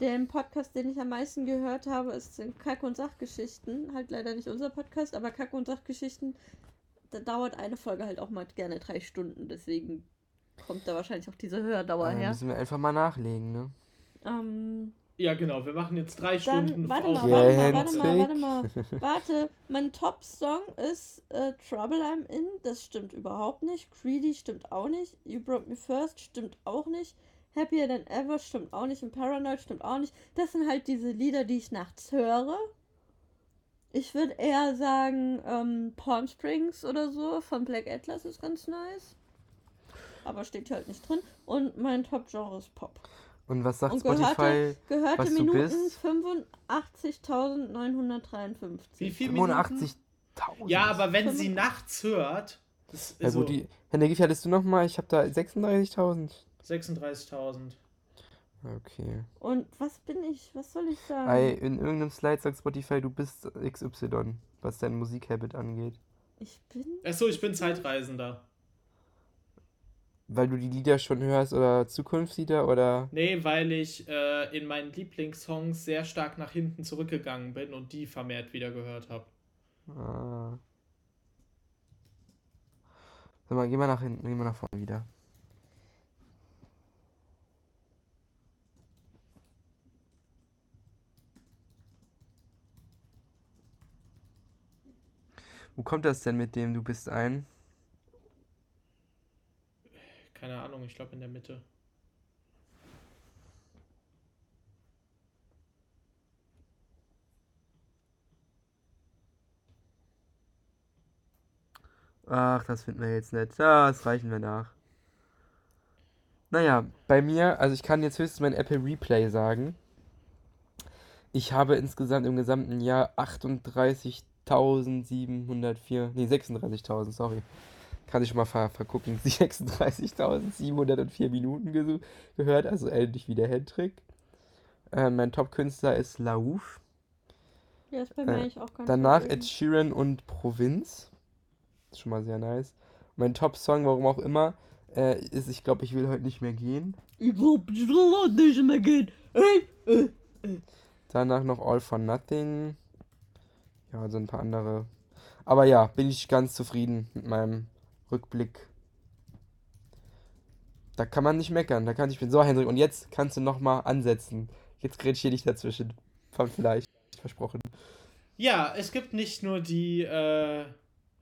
Den Podcast, den ich am meisten gehört habe, ist Kack- und Sachgeschichten. Halt leider nicht unser Podcast, aber Kack- und Sachgeschichten, da dauert eine Folge halt auch mal gerne drei Stunden. Deswegen kommt da wahrscheinlich auch diese Hördauer Äh, her. müssen wir einfach mal nachlegen, ne? Ähm, Ja, genau, wir machen jetzt drei Dann, Stunden warte mal, warte mal, warte mal, warte mal. Warte, mein Top-Song ist äh, Trouble I'm In. Das stimmt überhaupt nicht. Greedy stimmt auch nicht. You Broke Me First stimmt auch nicht. Happier Than Ever stimmt auch nicht. Und Paranoid stimmt auch nicht. Das sind halt diese Lieder, die ich nachts höre. Ich würde eher sagen, ähm, Palm Springs oder so von Black Atlas ist ganz nice. Aber steht hier halt nicht drin. Und mein Top-Genre ist Pop. Und was sagt Und gehörte- Spotify? Gehörte Was du Minuten bist? 85.953. Wie viel Minuten? 85.000. Ja, aber wenn sie 85. nachts hört, das ist Ja so gut, die, wie viel hattest du nochmal? Ich habe da 36.000. 36.000. Okay. Und was bin ich? Was soll ich sagen? Ei, in irgendeinem Slide sagt Spotify, du bist XY, was dein Musikhabit angeht. Ich bin. Achso, ich bin Zeitreisender. Weil du die Lieder schon hörst oder Zukunftslieder oder. Nee, weil ich äh, in meinen Lieblingssongs sehr stark nach hinten zurückgegangen bin und die vermehrt wieder gehört habe. Ah. Sag mal, geh mal nach hinten, geh mal nach vorne wieder. Wo kommt das denn mit dem Du bist ein? Keine Ahnung, ich glaube in der Mitte. Ach, das finden wir jetzt nicht. Das reichen wir nach. Naja, bei mir, also ich kann jetzt höchstens mein Apple Replay sagen. Ich habe insgesamt im gesamten Jahr 38.704, nee, 36.000, sorry. Kann ich schon mal ver vergucken. 36.704 Minuten gehört, also ähnlich wie der Hendrik. Äh, mein Top-Künstler ist Lauf. Ja, ist bei mir Äh, eigentlich auch ganz Danach. Ed Sheeran und Provinz. Ist schon mal sehr nice. Mein Top-Song, warum auch immer, äh, ist Ich glaube, ich will heute nicht mehr gehen. Ich will auch nicht mehr gehen. Äh. Danach noch All for Nothing. Ja, so ein paar andere. Aber ja, bin ich ganz zufrieden mit meinem Rückblick. Da kann man nicht meckern. Da kann ich bin so, Hendrik. Und jetzt kannst du nochmal ansetzen. Jetzt grätsch hier nicht dazwischen. Von vielleicht. Versprochen. Ja, es gibt nicht nur die äh,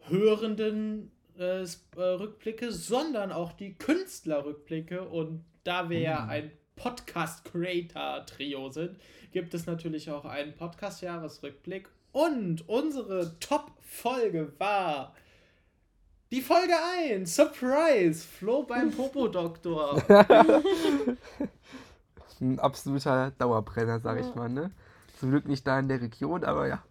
hörenden äh, äh, Rückblicke, sondern auch die Künstlerrückblicke. Und da wir ja Mhm. ein Podcast-Creator-Trio sind, gibt es natürlich auch einen Podcast-Jahresrückblick. Und unsere Top-Folge war die Folge 1, Surprise, Flo beim Popodoktor. Ein absoluter Dauerbrenner, sag ich mal, ne? Zum Glück nicht da in der Region, aber ja.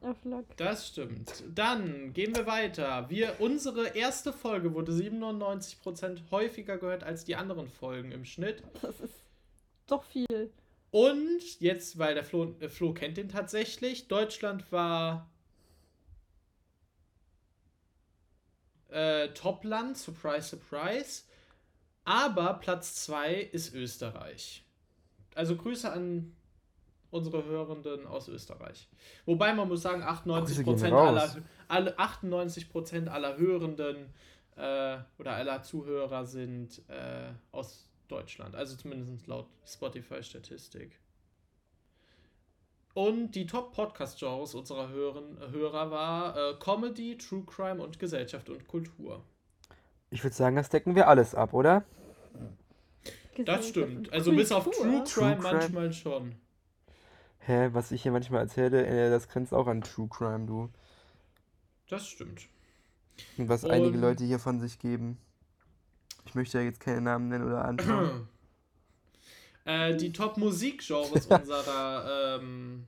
Das stimmt. Dann gehen wir weiter. Wir, unsere erste Folge wurde 97% häufiger gehört als die anderen Folgen im Schnitt. Das ist doch viel. Und jetzt, weil der Flo, äh, Flo kennt den tatsächlich, Deutschland war äh, Topland, surprise, surprise. Aber Platz 2 ist Österreich. Also Grüße an unsere Hörenden aus Österreich. Wobei man muss sagen, 98% Grüße gehen aller, alle 98% aller Hörenden äh, oder aller Zuhörer sind äh, aus Deutschland. Also zumindest laut Spotify-Statistik. Und die Top-Podcast-Genres unserer Hören, Hörer war äh, Comedy, True Crime und Gesellschaft und Kultur. Ich würde sagen, das decken wir alles ab, oder? Das stimmt. Also bis auf. True Crime, True Crime. manchmal schon. Hä, was ich hier manchmal erzähle, äh, das grenzt auch an True Crime, du. Das stimmt. Und was einige Und- Leute hier von sich geben. Ich möchte ja jetzt keine Namen nennen oder anschauen. äh, die Top-Musikgenres unserer ähm,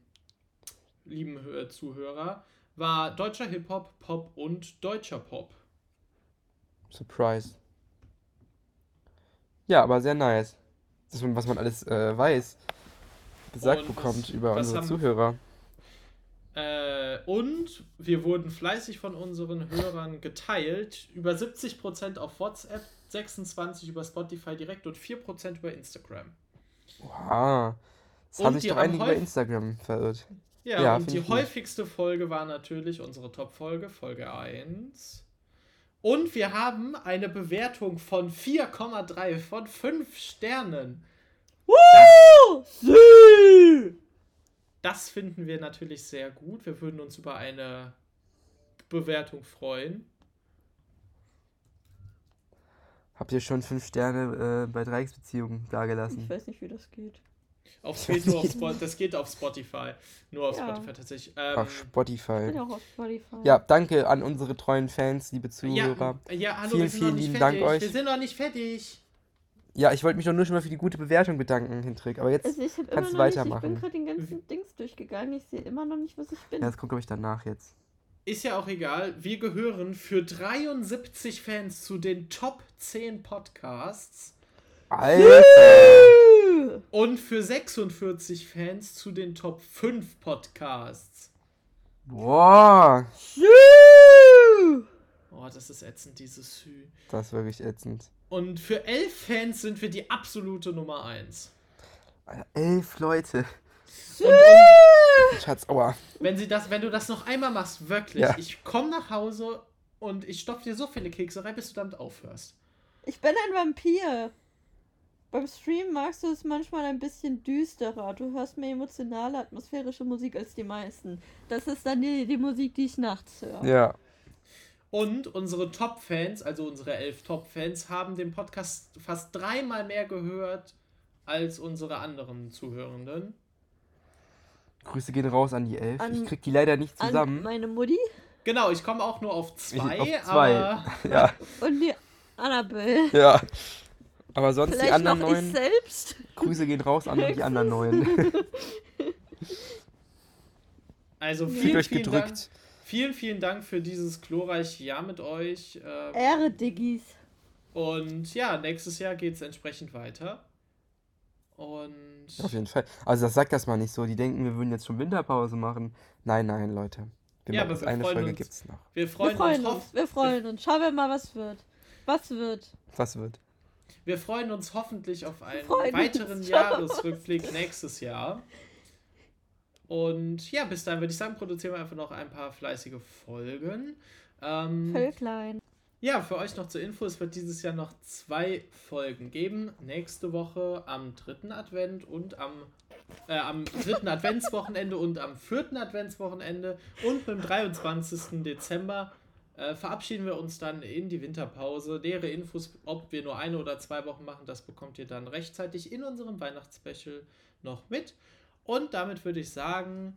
lieben Hö- Zuhörer war deutscher Hip-Hop, Pop und deutscher Pop. Surprise. Ja, aber sehr nice. Das, was man alles äh, weiß, gesagt Und was- bekommt über was unsere haben- Zuhörer. Äh, und wir wurden fleißig von unseren Hörern geteilt. Über 70% auf WhatsApp, 26% über Spotify direkt und 4% über Instagram. Wow. Das Und haben sich doch einige häufig- Instagram verirrt. Ja, Ja, und die ich gut. häufigste Folge war natürlich unsere Top-Folge, Folge 1. Und wir haben eine Bewertung von 4,3 von 5 Sternen. Das finden wir natürlich sehr gut. Wir würden uns über eine Bewertung freuen. Habt ihr schon fünf Sterne äh, bei Dreiecksbeziehungen Ich dagelassen? weiß nicht, wie das geht. Auf, Ich nur auf nicht. Spo das geht auf Spotify. Nur auf Ja. Spotify tatsächlich. Ähm, Auf Ich Spotify. bin ja auch auf Spotify. Ja, danke an unsere treuen Fans, liebe Zuhörer. ja, ja, hallo, Vielen, wir sind noch vielen lieben fertig. Dank euch. Wir sind noch nicht fertig. Ja, ich wollte mich doch nur schon mal für die gute Bewertung bedanken, Hintrick. Aber jetzt, Also ich Kannst noch du nicht, ich weitermachen. bin gerade den ganzen Dings durchgegangen. Ich sehe immer noch nicht, was ich bin. ja, das kommt, glaube ich, danach jetzt. Ist ja auch egal. Wir gehören für 73 Fans zu den Top 10 Podcasts Alter! und für 46 Fans zu den Top 5 Podcasts. Boah! Oh, das ist ätzend, dieses Hü. Das ist wirklich ätzend. Und für 11 Fans sind wir die absolute Nummer 1. Alter, elf Leute. Und, und Schatz, aua. wenn, sie das, wenn du das noch einmal machst, wirklich, Ja. ich komme nach Hause und ich stopf dir so viele Kekse rein, bis du damit aufhörst. Ich bin ein Vampir. Beim Stream magst du es manchmal ein bisschen düsterer. Du hörst mehr emotionale, atmosphärische Musik als die meisten. Das ist dann die, die Musik, die ich nachts höre. Ja. Und unsere Top-Fans, also unsere elf Top-Fans, haben den Podcast fast dreimal mehr gehört als unsere anderen Zuhörenden. Grüße gehen raus an die elf. An- ich krieg die leider nicht An zusammen. meine Mutti Genau, ich komme auch nur auf zwei, Auf zwei. aber Ja, und die Annabelle. ja. Aber sonst die Vielleicht anderen noch ich neun. selbst. Grüße gehen raus an die anderen neun. also Fühlt vielen, euch vielen Dank, gedrückt. vielen, vielen Dank für dieses glorreiche Jahr mit euch. ähm, Ehre, Diggis. Und ja, nächstes Jahr geht es entsprechend weiter. Und Auf jeden Fall. Also das sagt das mal nicht so. Die denken, wir würden jetzt schon Winterpause machen. Nein, nein, Leute. Wir Ja, machen aber wir eine freuen Folge uns. gibt's noch. wir Wir freuen, freuen uns, uns, wir freuen uns. Schauen wir mal, was wird. Was wird? Was wird? wir freuen uns hoffentlich auf einen freuen weiteren uns. Jahresrückblick nächstes Jahr. Und ja, bis dahin würde ich sagen, produzieren wir einfach noch ein paar fleißige Folgen. Ähm, Völklein. Ja, für euch noch zur Info, es wird dieses Jahr noch zwei Folgen geben. Nächste Woche am dritten Advent und am, äh, am dritten Adventswochenende und am vierten Adventswochenende und dem 23. Dezember äh, verabschieden wir uns dann in die Winterpause. Nähere Infos, ob wir nur eine oder zwei Wochen machen, das bekommt ihr dann rechtzeitig in unserem Weihnachtsspecial noch mit. Und damit würde ich sagen,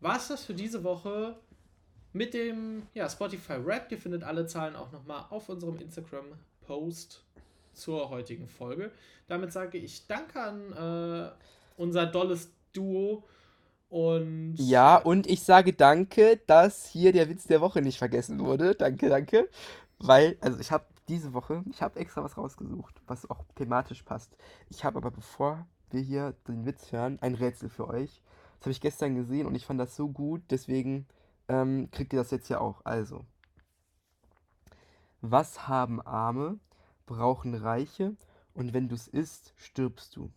war es das für diese Woche mit dem ja, Spotify Rap. Ihr findet alle Zahlen auch nochmal auf unserem Instagram-Post zur heutigen Folge. Damit sage ich Danke an äh, unser dolles Duo und Ja, und ich sage danke, dass hier der Witz der Woche nicht vergessen wurde. Danke, danke. Weil, also ich habe diese Woche, ich habe extra was rausgesucht, was auch thematisch passt. Ich habe aber bevor wir hier den Witz hören, ein Rätsel für euch. Das habe ich gestern gesehen und ich fand das so gut, deswegen ähm, kriegt ihr das jetzt ja auch. Also, was haben Arme, brauchen Reiche und wenn du es isst, stirbst du?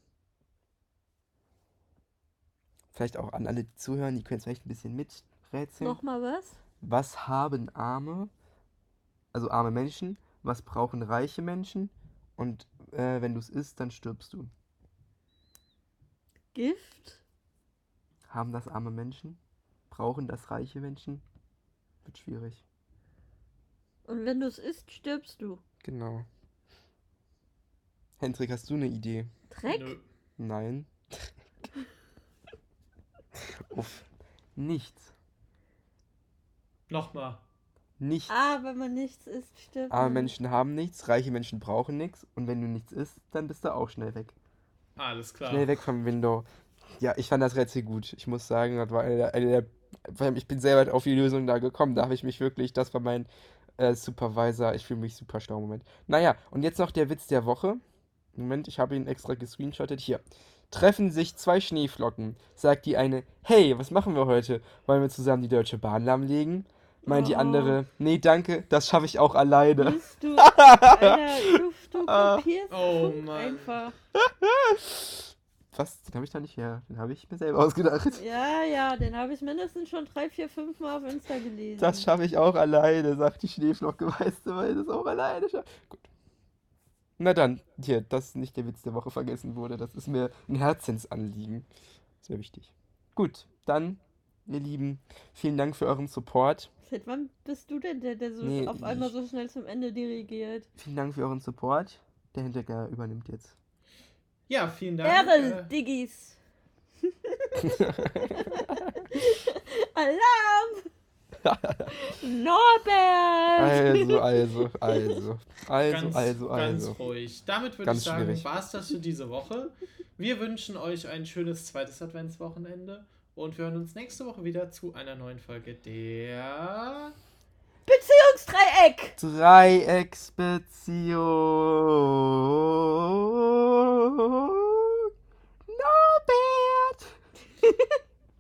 Vielleicht auch an alle, die zuhören, die können jetzt vielleicht ein bisschen miträtseln. Nochmal was? Was haben Arme, also arme Menschen, was brauchen reiche Menschen und äh, wenn du es isst, dann stirbst du? Gift? Haben das arme Menschen? Brauchen das reiche Menschen? Wird schwierig. Und wenn du es isst, stirbst du. Genau. Hendrik, hast du eine Idee? Dreck? Nö. Nein. Uff. Nichts. Nochmal. Nichts. Ah, wenn man nichts isst, stirbt Arme man. Menschen haben nichts, reiche Menschen brauchen nichts und wenn du nichts isst, dann bist du auch schnell weg. Alles klar. Schnell weg vom Window. Ja, ich fand das Rätsel gut. Ich muss sagen, das war eine der, eine der ich bin sehr weit auf die Lösung da gekommen. Da habe ich mich wirklich, das war mein äh, Supervisor. Ich fühle mich super schlau im Moment. Naja, und jetzt noch der Witz der Woche. Moment, ich habe ihn extra gescreenshottet. Hier. Treffen sich zwei Schneeflocken. Sagt die eine, hey, was machen wir heute? Wollen wir zusammen die Deutsche Bahn lahmlegen? Meint die Oh. andere, nee, danke, das schaffe ich auch alleine. Bist du, Alter, du, du Ah. kopierst Oh, Mann. einfach. Was? Den habe ich da nicht her. Den habe ich mir selber ausgedacht. Ja, ja, den habe ich mindestens schon drei, vier, fünf Mal auf Insta gelesen. Das schaffe ich auch alleine, sagt die Schneeflocke, weißt du, weil ich das auch alleine schaffe. Gut. Na dann, hier, dass nicht der Witz der Woche vergessen wurde, das ist mir ein Herzensanliegen. Sehr wichtig. Gut, dann, ihr Lieben, vielen Dank für euren Support. Seit wann bist du denn der, der so Nee, auf einmal so schnell zum Ende dirigiert? Vielen Dank für euren Support. Der Hinterger übernimmt jetzt. Ja, vielen Dank. Ehre, Äh, Diggis! Alarm! Norbert! Also, also, also. Also, ganz, also, ganz also. ruhig. Damit würde Ganz ich sagen, war es das für diese Woche. Wir wünschen euch ein schönes zweites Adventswochenende und wir hören uns nächste Woche wieder zu einer neuen Folge der. Beziehungsdreieck! Dreiecksbeziehung. Norbert!